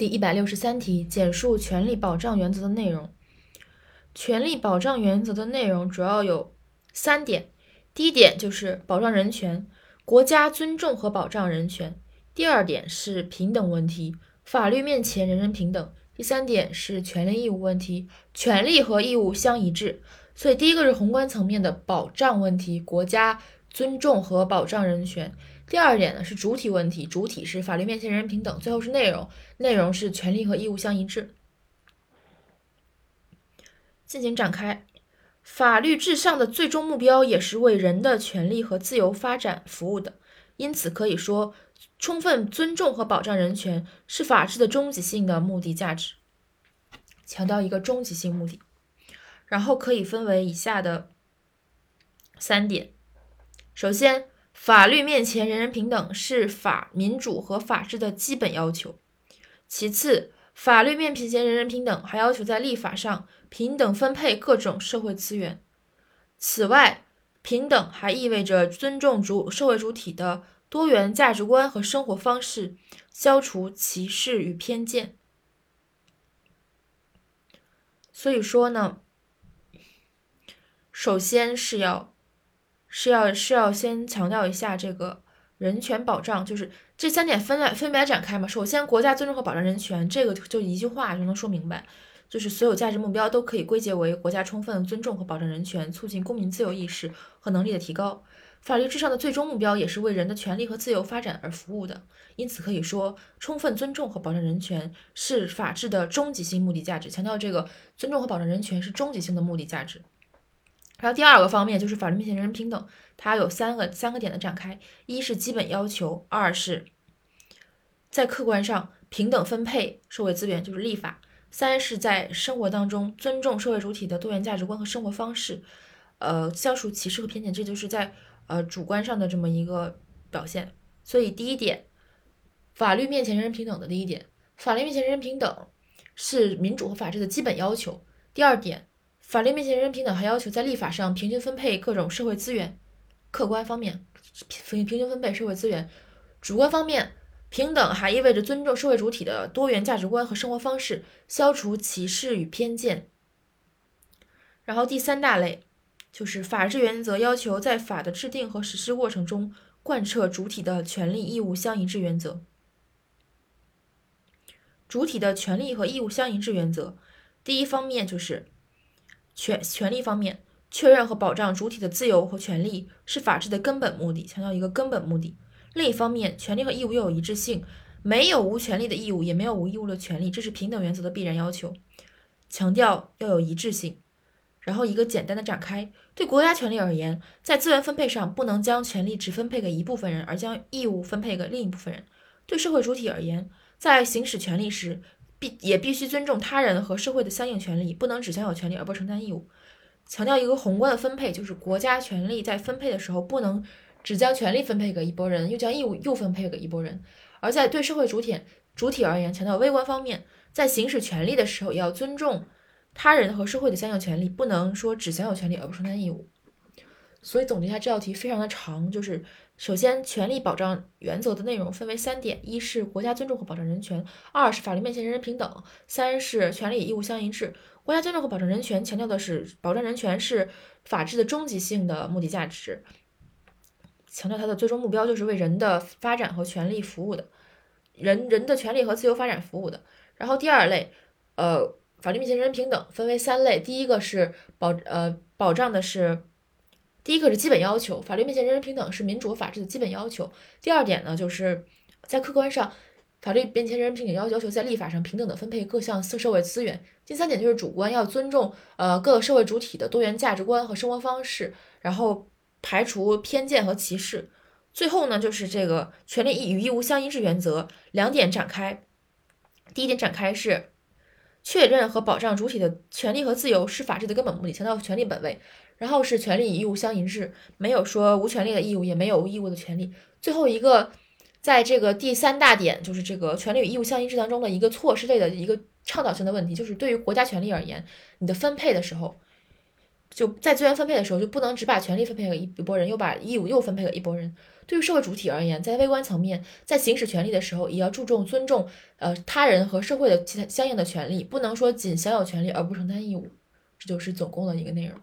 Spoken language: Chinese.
第一百六十三题，简述权利保障原则的内容。权利保障原则的内容主要有三点：第一点就是保障人权，国家尊重和保障人权；第二点是平等问题，法律面前人人平等；第三点是权利义务问题，权利和义务相一致。所以第一个是宏观层面的保障问题，国家尊重和保障人权。第二点呢是主体问题，主体是法律面前人人平等。最后是内容，内容是权利和义务相一致。进行展开，法律至上的最终目标也是为人的权利和自由发展服务的。因此可以说，充分尊重和保障人权是法治的终极性的目的价值。强调一个终极性目的，然后可以分为以下的三点。首先。法律面前人人平等是法民主和法治的基本要求。其次，法律面前人人平等还要求在立法上平等分配各种社会资源。此外，平等还意味着尊重主社会主体的多元价值观和生活方式，消除歧视与偏见。所以说呢，首先是要。是要是要先强调一下这个人权保障，就是这三点分来分别展开嘛。首先，国家尊重和保障人权，这个就一句话就能说明白，就是所有价值目标都可以归结为国家充分尊重和保障人权，促进公民自由意识和能力的提高。法律至上的最终目标也是为人的权利和自由发展而服务的。因此可以说，充分尊重和保障人权是法治的终极性目的价值。强调这个尊重和保障人权是终极性的目的价值。然后第二个方面就是法律面前人人平等，它有三个三个点的展开：一是基本要求，二是，在客观上平等分配社会资源，就是立法；三是在生活当中尊重社会主体的多元价值观和生活方式，呃，消除歧视和偏见，这就是在呃主观上的这么一个表现。所以第一点，法律面前人人平等的第一点，法律面前人人平等是民主和法治的基本要求。第二点。法律面前人人平等，还要求在立法上平均分配各种社会资源。客观方面，平平均分配社会资源；主观方面，平等还意味着尊重社会主体的多元价值观和生活方式，消除歧视与偏见。然后第三大类就是法治原则，要求在法的制定和实施过程中贯彻主体的权利义务相一致原则。主体的权利和义务相一致原则，第一方面就是。权权利方面，确认和保障主体的自由和权利是法治的根本目的，强调一个根本目的。另一方面，权利和义务又有一致性，没有无权利的义务，也没有无义务的权利，这是平等原则的必然要求，强调要有一致性。然后一个简单的展开，对国家权力而言，在资源分配上不能将权力只分配给一部分人，而将义务分配给另一部分人。对社会主体而言，在行使权利时，必也必须尊重他人和社会的相应权利，不能只享有权利而不承担义务。强调一个宏观的分配，就是国家权力在分配的时候，不能只将权力分配给一拨人，又将义务又分配给一拨人。而在对社会主体主体而言，强调微观方面，在行使权利的时候，也要尊重他人和社会的相应权利，不能说只享有权利而不承担义务。所以总结一下这道题非常的长，就是。首先，权利保障原则的内容分为三点：一是国家尊重和保障人权；二是法律面前人人平等；三是权利与义务相一致。国家尊重和保障人权强调的是保障人权是法治的终极性的目的价值，强调它的最终目标就是为人的发展和权利服务的，人人的权利和自由发展服务的。然后第二类，呃，法律面前人人平等分为三类：第一个是保呃保障的是。第一个是基本要求，法律面前人人平等是民主和法治的基本要求。第二点呢，就是在客观上，法律面前人人平等要要求在立法上平等的分配各项社社会资源。第三点就是主观要尊重呃各个社会主体的多元价值观和生活方式，然后排除偏见和歧视。最后呢，就是这个权利与义务相一致原则两点展开。第一点展开是确认和保障主体的权利和自由是法治的根本目的，强调权利本位。然后是权利与义务相一致，没有说无权利的义务，也没有无义务的权利。最后一个，在这个第三大点，就是这个权利与义务相一致当中的一个措施类的一个倡导性的问题，就是对于国家权力而言，你的分配的时候，就在资源分配的时候，就不能只把权利分配给一一波人，又把义务又分配给一波人。对于社会主体而言，在微观层面，在行使权利的时候，也要注重尊重呃他人和社会的其他相应的权利，不能说仅享有权利而不承担义务。这就是总共的一个内容。